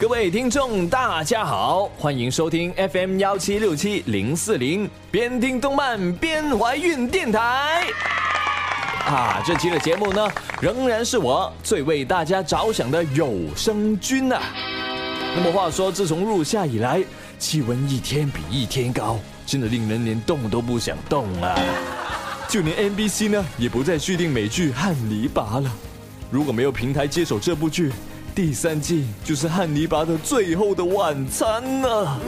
各位听众，大家好，欢迎收听 FM 幺七六七零四零，边听动漫边怀孕电台。啊，这期的节目呢，仍然是我最为大家着想的有声君呐。那么话说，自从入夏以来，气温一天比一天高，真的令人连动都不想动啊。就连 NBC 呢，也不再续订美剧《汉尼拔》了。如果没有平台接手这部剧，第三季就是汉尼拔的最后的晚餐了。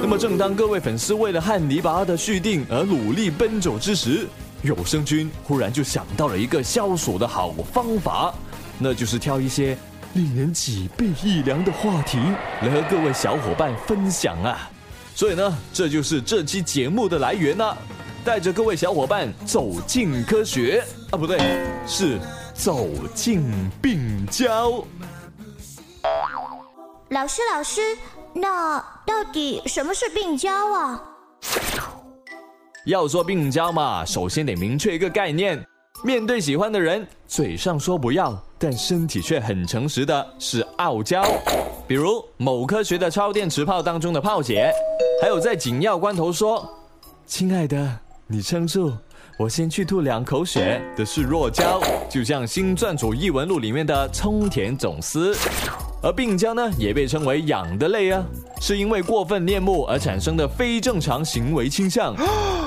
那么，正当各位粉丝为了汉尼拔的续订而努力奔走之时，有声君忽然就想到了一个消暑的好方法，那就是挑一些令人脊背一凉的话题来和各位小伙伴分享啊。所以呢，这就是这期节目的来源呢，带着各位小伙伴走进科学啊，不对，是走进病娇。老师，老师，那到底什么是病娇啊？要说病娇嘛，首先得明确一个概念：面对喜欢的人，嘴上说不要，但身体却很诚实的是傲娇。比如某科学的超电磁炮当中的炮姐，还有在紧要关头说“亲爱的，你撑住，我先去吐两口血”的是弱娇，就像《新撰组异闻录》里面的冲田总司。而病娇呢，也被称为养的类啊，是因为过分恋慕而产生的非正常行为倾向。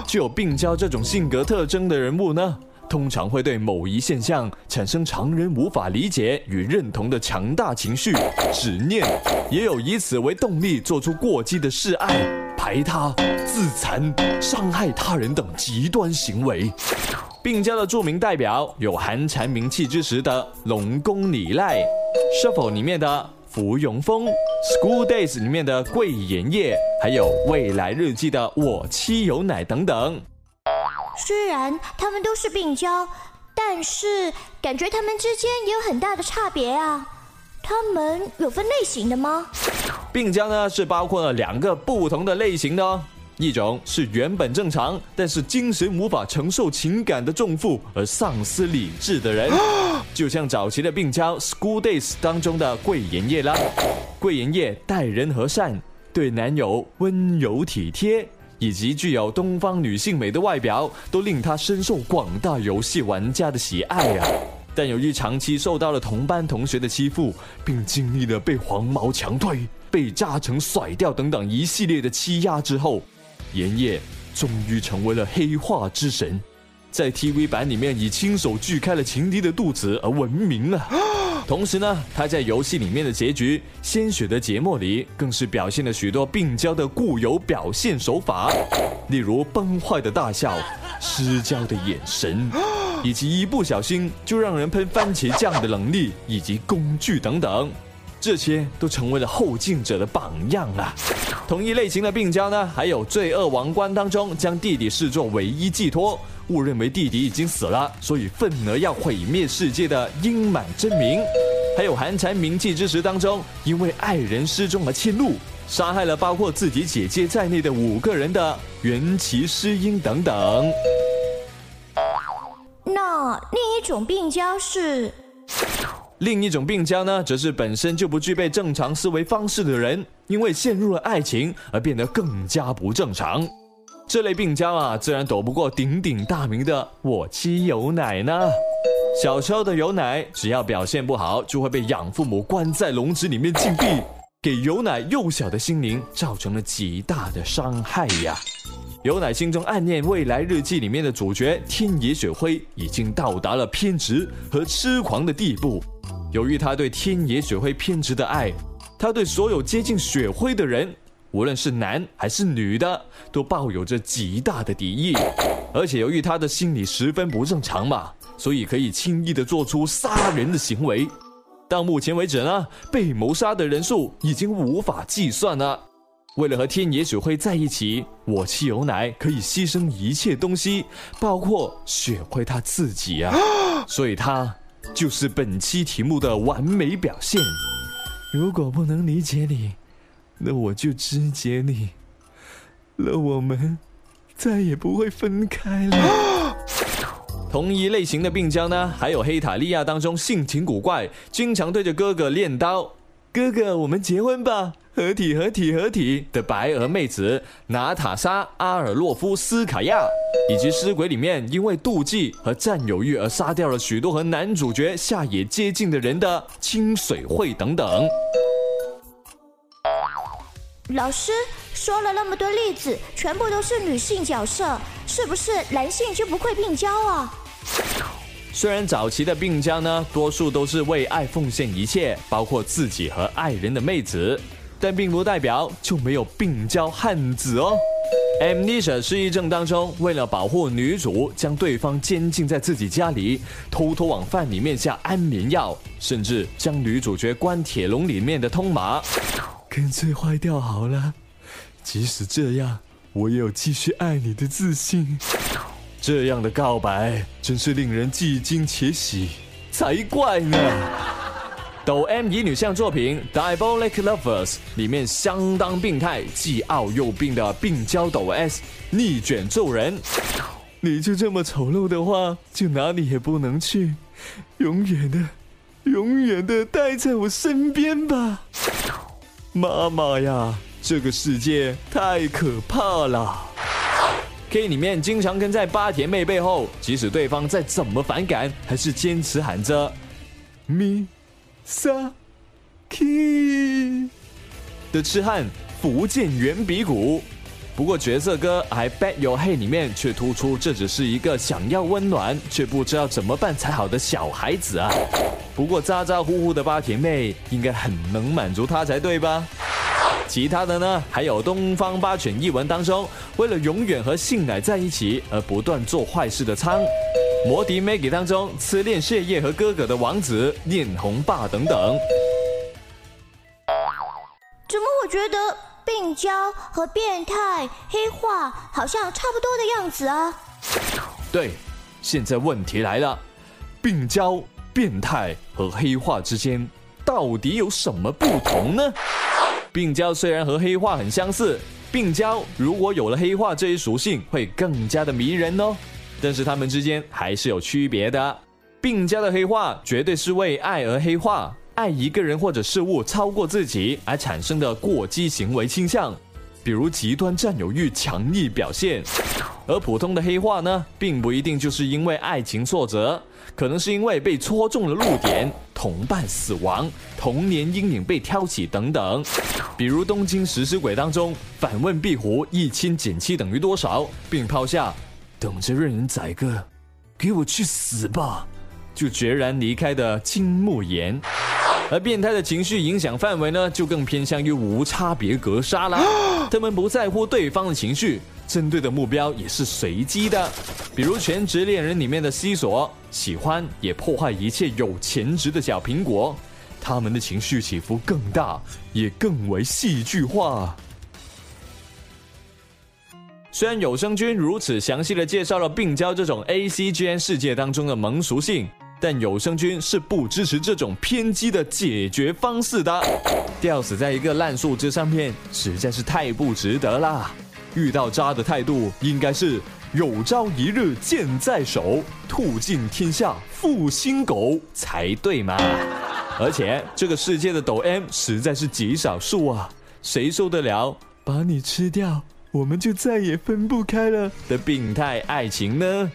具有病娇这种性格特征的人物呢，通常会对某一现象产生常人无法理解与认同的强大情绪、执念，也有以此为动力做出过激的示爱、排他、自残、伤害他人等极端行为。病娇的著名代表有寒蝉鸣泣之时的龙宫里赖。Shuffle 里面的芙蓉风，School Days 里面的桂妍叶，还有未来日记的我妻有奶等等。虽然他们都是病娇，但是感觉他们之间也有很大的差别啊。他们有分类型的吗？病娇呢是包括了两个不同的类型的哦。一种是原本正常，但是精神无法承受情感的重负而丧失理智的人，就像早期的病娇《School Days》当中的桂妍叶啦。桂妍叶待人和善，对男友温柔体贴，以及具有东方女性美的外表，都令她深受广大游戏玩家的喜爱啊。但由于长期受到了同班同学的欺负，并经历了被黄毛强推、被炸成甩掉等等一系列的欺压之后。炎叶终于成为了黑化之神，在 TV 版里面以亲手锯开了情敌的肚子而闻名了。同时呢，他在游戏里面的结局《鲜血的节末》里，更是表现了许多病娇的固有表现手法，例如崩坏的大笑、失焦的眼神，以及一不小心就让人喷番茄酱的能力以及工具等等。这些都成为了后进者的榜样啊！同一类型的病娇呢，还有《罪恶王冠》当中将弟弟视作唯一寄托，误认为弟弟已经死了，所以愤而要毁灭世界的英满真名；还有《寒蝉鸣泣之时》当中因为爱人失踪而迁怒，杀害了包括自己姐姐在内的五个人的元崎诗音等等。那另一种病娇是？另一种病娇呢，则是本身就不具备正常思维方式的人，因为陷入了爱情而变得更加不正常。这类病娇啊，自然躲不过鼎鼎大名的我妻有奶呢。小时候的有奶，只要表现不好，就会被养父母关在笼子里面禁闭，给有奶幼小的心灵造成了极大的伤害呀。有乃心中暗念《未来日记》里面的主角天野雪辉，已经到达了偏执和痴狂的地步。由于他对天野雪辉偏执的爱，他对所有接近雪辉的人，无论是男还是女的，都抱有着极大的敌意。而且由于他的心理十分不正常嘛，所以可以轻易的做出杀人的行为。到目前为止呢，被谋杀的人数已经无法计算了。为了和天野雪辉在一起，我妻有乃可以牺牲一切东西，包括雪辉他自己啊，所以他。就是本期题目的完美表现。如果不能理解你，那我就肢解你。那我们再也不会分开了。同一类型的病娇呢，还有黑塔利亚当中性情古怪，经常对着哥哥练刀，哥哥，我们结婚吧，合体合体合体的白鹅妹子娜塔莎阿尔洛夫斯卡娅，以及尸鬼里面因为妒忌和占有欲而杀掉了许多和男主角下野接近的人的清水会等等。老师说了那么多例子，全部都是女性角色，是不是男性就不会病娇啊？虽然早期的病娇呢，多数都是为爱奉献一切，包括自己和爱人的妹子，但并不代表就没有病娇汉子哦。Amnesia 失忆症当中，为了保护女主，将对方监禁在自己家里，偷偷往饭里面下安眠药，甚至将女主角关铁笼里面的通马。干脆坏掉好了，即使这样，我也有继续爱你的自信。这样的告白真是令人既惊且喜，才怪呢！抖 M 乙女向作品《Diabolic Lovers》里面相当病态、既傲又病的病娇抖 S 逆卷揍人，你就这么丑陋的话，就哪里也不能去，永远的、永远的待在我身边吧。妈妈呀，这个世界太可怕了！K 里面经常跟在八田妹背后，即使对方再怎么反感，还是坚持喊着“咪萨 K” 的痴汉福建圆鼻骨。不过角色歌《I Bet Your Hey》里面却突出，这只是一个想要温暖却不知道怎么办才好的小孩子啊。不过咋咋呼呼的八田妹应该很能满足他才对吧？其他的呢？还有《东方八犬一文》当中，为了永远和信乃在一起而不断做坏事的仓；《魔笛 Maggie》当中痴恋血液和哥哥的王子念红霸等等。怎么我觉得病娇和变态黑化好像差不多的样子啊？对，现在问题来了，病娇。变态和黑化之间到底有什么不同呢？病娇虽然和黑化很相似，病娇如果有了黑化这一属性，会更加的迷人哦。但是他们之间还是有区别的。病家的黑化绝对是为爱而黑化，爱一个人或者事物超过自己而产生的过激行为倾向，比如极端占有欲强力表现。而普通的黑化呢，并不一定就是因为爱情挫折。可能是因为被戳中了露点，同伴死亡，童年阴影被挑起等等。比如《东京食尸鬼》当中，反问壁虎一亲减七等于多少，并抛下等着任人宰割，给我去死吧，就决然离开的金木研。而变态的情绪影响范围呢，就更偏向于无差别格杀啦。他们不在乎对方的情绪。针对的目标也是随机的，比如《全职恋人》里面的西索，喜欢也破坏一切有潜质的小苹果。他们的情绪起伏更大，也更为戏剧化。虽然有声君如此详细的介绍了病娇这种 A C G N 世界当中的萌属性，但有声君是不支持这种偏激的解决方式的。吊死在一个烂树枝上面，实在是太不值得啦。遇到渣的态度应该是有朝一日剑在手，吐尽天下负心狗才对嘛！而且这个世界的抖 M 实在是极少数啊，谁受得了把你吃掉，我们就再也分不开了的病态爱情呢？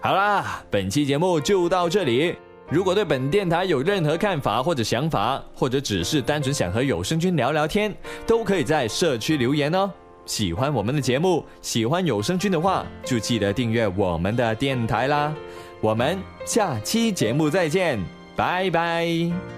好啦，本期节目就到这里。如果对本电台有任何看法或者想法，或者只是单纯想和有声君聊聊天，都可以在社区留言哦。喜欢我们的节目，喜欢有声君的话，就记得订阅我们的电台啦。我们下期节目再见，拜拜。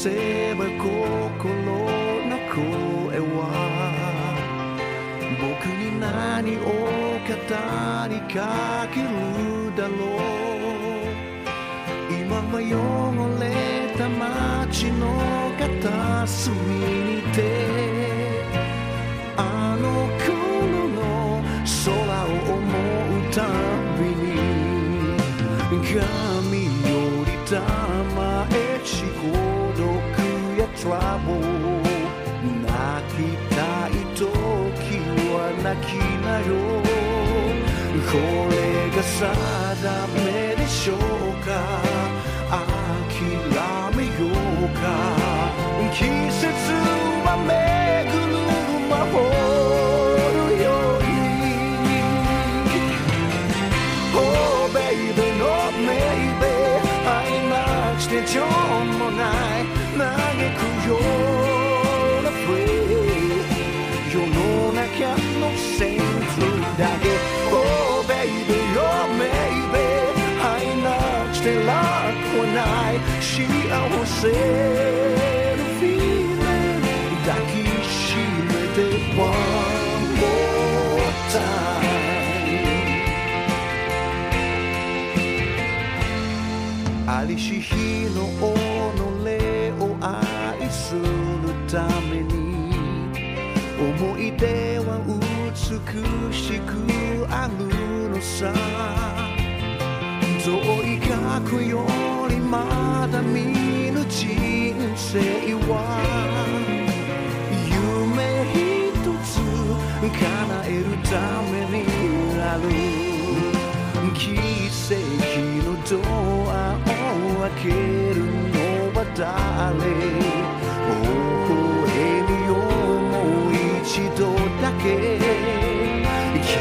せば心の声は僕に何を語りかけるだろう。今は汚れた街の片隅にてあの頃の空を思うたびに髪よりたこれが定めでしょうか？諦めようか？季節は巡る魔法のように Oh baby no maybe 会えなくて情もない。嘆くよせの feeling 抱きしめて One more time ありし日の己を愛するために思い出は美しくあるのさ遠い過去よ生は夢一つ叶えるためにある奇跡のドアを開けるのは誰微笑みよもう一度だけ君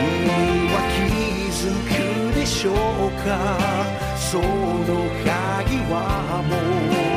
は気づくでしょうかその鍵はもう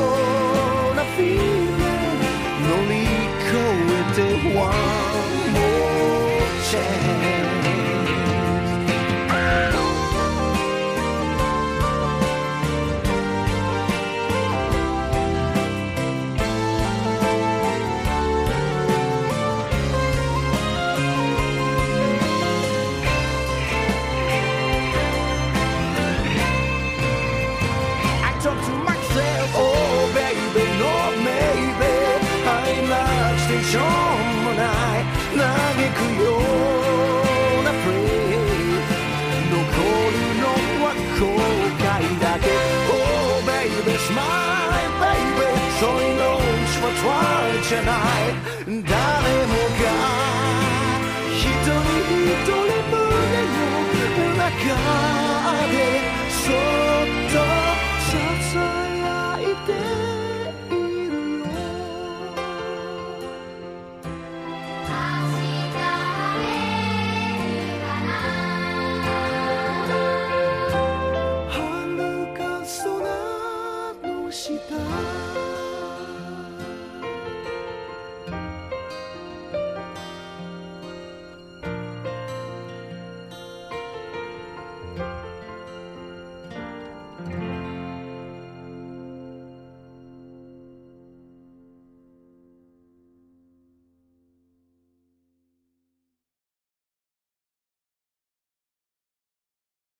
to one more chance. tonight.